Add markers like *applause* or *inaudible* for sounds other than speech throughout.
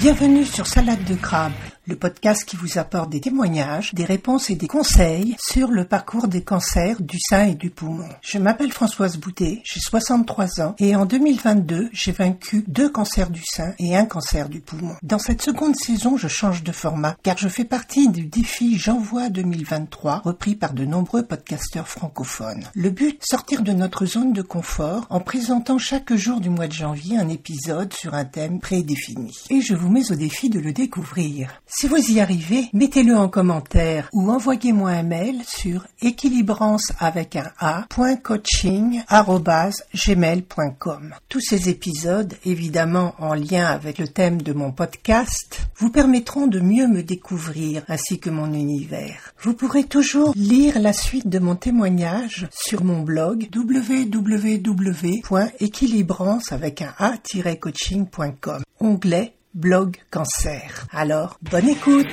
Bienvenue sur Salade de crabe, le podcast qui vous apporte des témoignages, des réponses et des conseils sur le parcours des cancers du sein et du poumon. Je m'appelle Françoise Boutet, j'ai 63 ans et en 2022, j'ai vaincu deux cancers du sein et un cancer du poumon. Dans cette seconde saison, je change de format car je fais partie du défi J'envoie 2023 repris par de nombreux podcasteurs francophones. Le but, sortir de notre zone de confort en présentant chaque jour du mois de janvier un épisode sur un thème prédéfini. Et je vous mets au défi de le découvrir. Si vous y arrivez, mettez-le en commentaire ou envoyez-moi un mail sur équilibrance avec un a.coaching.gmail.com. Tous ces épisodes, évidemment en lien avec le thème de mon podcast, vous permettront de mieux me découvrir ainsi que mon univers. Vous pourrez toujours lire la suite de mon témoignage sur mon blog www.équilibrance avec un a-coaching.com. Onglet blog cancer. Alors, bonne écoute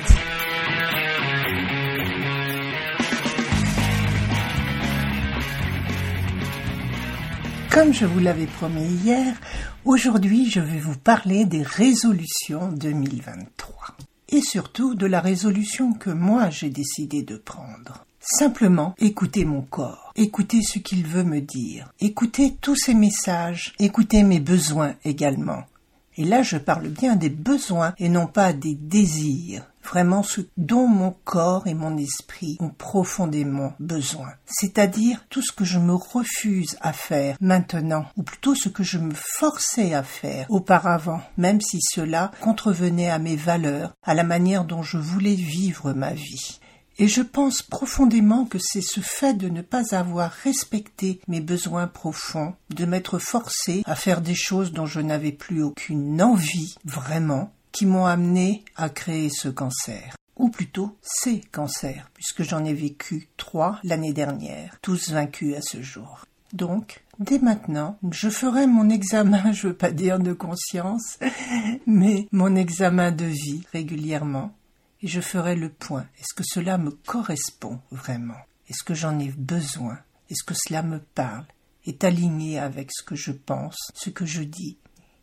Comme je vous l'avais promis hier, aujourd'hui je vais vous parler des résolutions 2023. Et surtout de la résolution que moi j'ai décidé de prendre. Simplement écoutez mon corps, écoutez ce qu'il veut me dire, écoutez tous ses messages, écoutez mes besoins également. Et là, je parle bien des besoins et non pas des désirs. Vraiment ce dont mon corps et mon esprit ont profondément besoin. C'est-à-dire tout ce que je me refuse à faire maintenant, ou plutôt ce que je me forçais à faire auparavant, même si cela contrevenait à mes valeurs, à la manière dont je voulais vivre ma vie. Et je pense profondément que c'est ce fait de ne pas avoir respecté mes besoins profonds, de m'être forcé à faire des choses dont je n'avais plus aucune envie vraiment, qui m'ont amené à créer ce cancer. Ou plutôt ces cancers, puisque j'en ai vécu trois l'année dernière, tous vaincus à ce jour. Donc, dès maintenant, je ferai mon examen, *laughs* je veux pas dire de conscience, *laughs* mais mon examen de vie régulièrement et je ferai le point. Est-ce que cela me correspond vraiment? Est-ce que j'en ai besoin? Est-ce que cela me parle? Est aligné avec ce que je pense, ce que je dis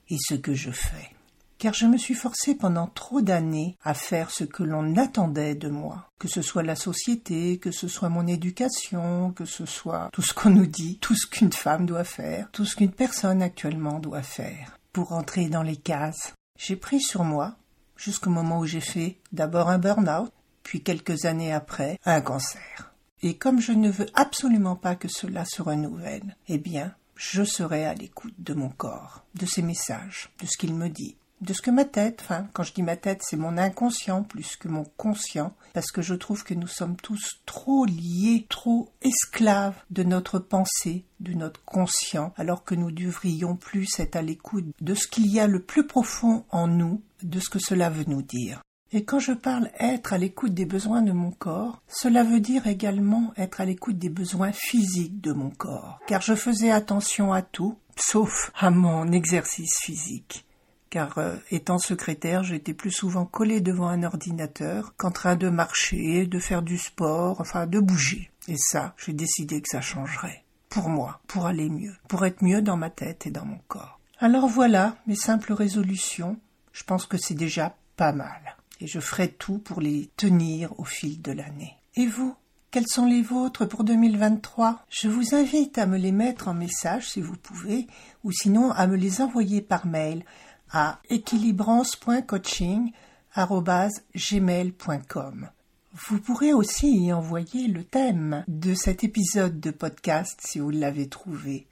et ce que je fais? Car je me suis forcé pendant trop d'années à faire ce que l'on attendait de moi, que ce soit la société, que ce soit mon éducation, que ce soit tout ce qu'on nous dit, tout ce qu'une femme doit faire, tout ce qu'une personne actuellement doit faire, pour entrer dans les cases. J'ai pris sur moi jusqu'au moment où j'ai fait d'abord un burn-out, puis quelques années après un cancer. Et comme je ne veux absolument pas que cela se renouvelle, eh bien, je serai à l'écoute de mon corps, de ses messages, de ce qu'il me dit, de ce que ma tête, enfin, quand je dis ma tête, c'est mon inconscient plus que mon conscient, parce que je trouve que nous sommes tous trop liés, trop esclaves de notre pensée, de notre conscient, alors que nous devrions plus être à l'écoute de ce qu'il y a le plus profond en nous, de ce que cela veut nous dire. Et quand je parle être à l'écoute des besoins de mon corps, cela veut dire également être à l'écoute des besoins physiques de mon corps, car je faisais attention à tout, sauf à mon exercice physique car euh, étant secrétaire, j'étais plus souvent collé devant un ordinateur qu'en train de marcher, de faire du sport, enfin de bouger. Et ça, j'ai décidé que ça changerait. Pour moi, pour aller mieux, pour être mieux dans ma tête et dans mon corps. Alors voilà mes simples résolutions. Je pense que c'est déjà pas mal. Et je ferai tout pour les tenir au fil de l'année. Et vous quelles sont les vôtres pour 2023 Je vous invite à me les mettre en message si vous pouvez, ou sinon à me les envoyer par mail à équilibrance.coaching.gmail.com. Vous pourrez aussi y envoyer le thème de cet épisode de podcast si vous l'avez trouvé.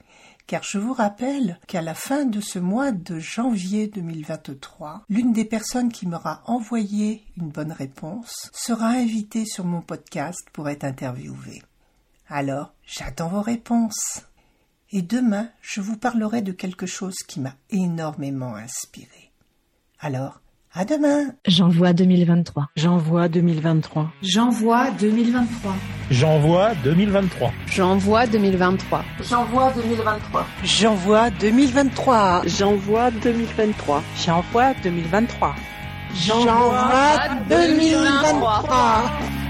Car je vous rappelle qu'à la fin de ce mois de janvier 2023, l'une des personnes qui m'aura envoyé une bonne réponse sera invitée sur mon podcast pour être interviewée. Alors, j'attends vos réponses et demain je vous parlerai de quelque chose qui m'a énormément inspiré. Alors, à demain J'envoie 2023. J'envoie 2023. J'envoie 2023. J'envoie 2023. J'envoie 2023. J'envoie 2023. J'envoie 2023. J'envoie 2023. J'envoie 2023. J'envoie 2023.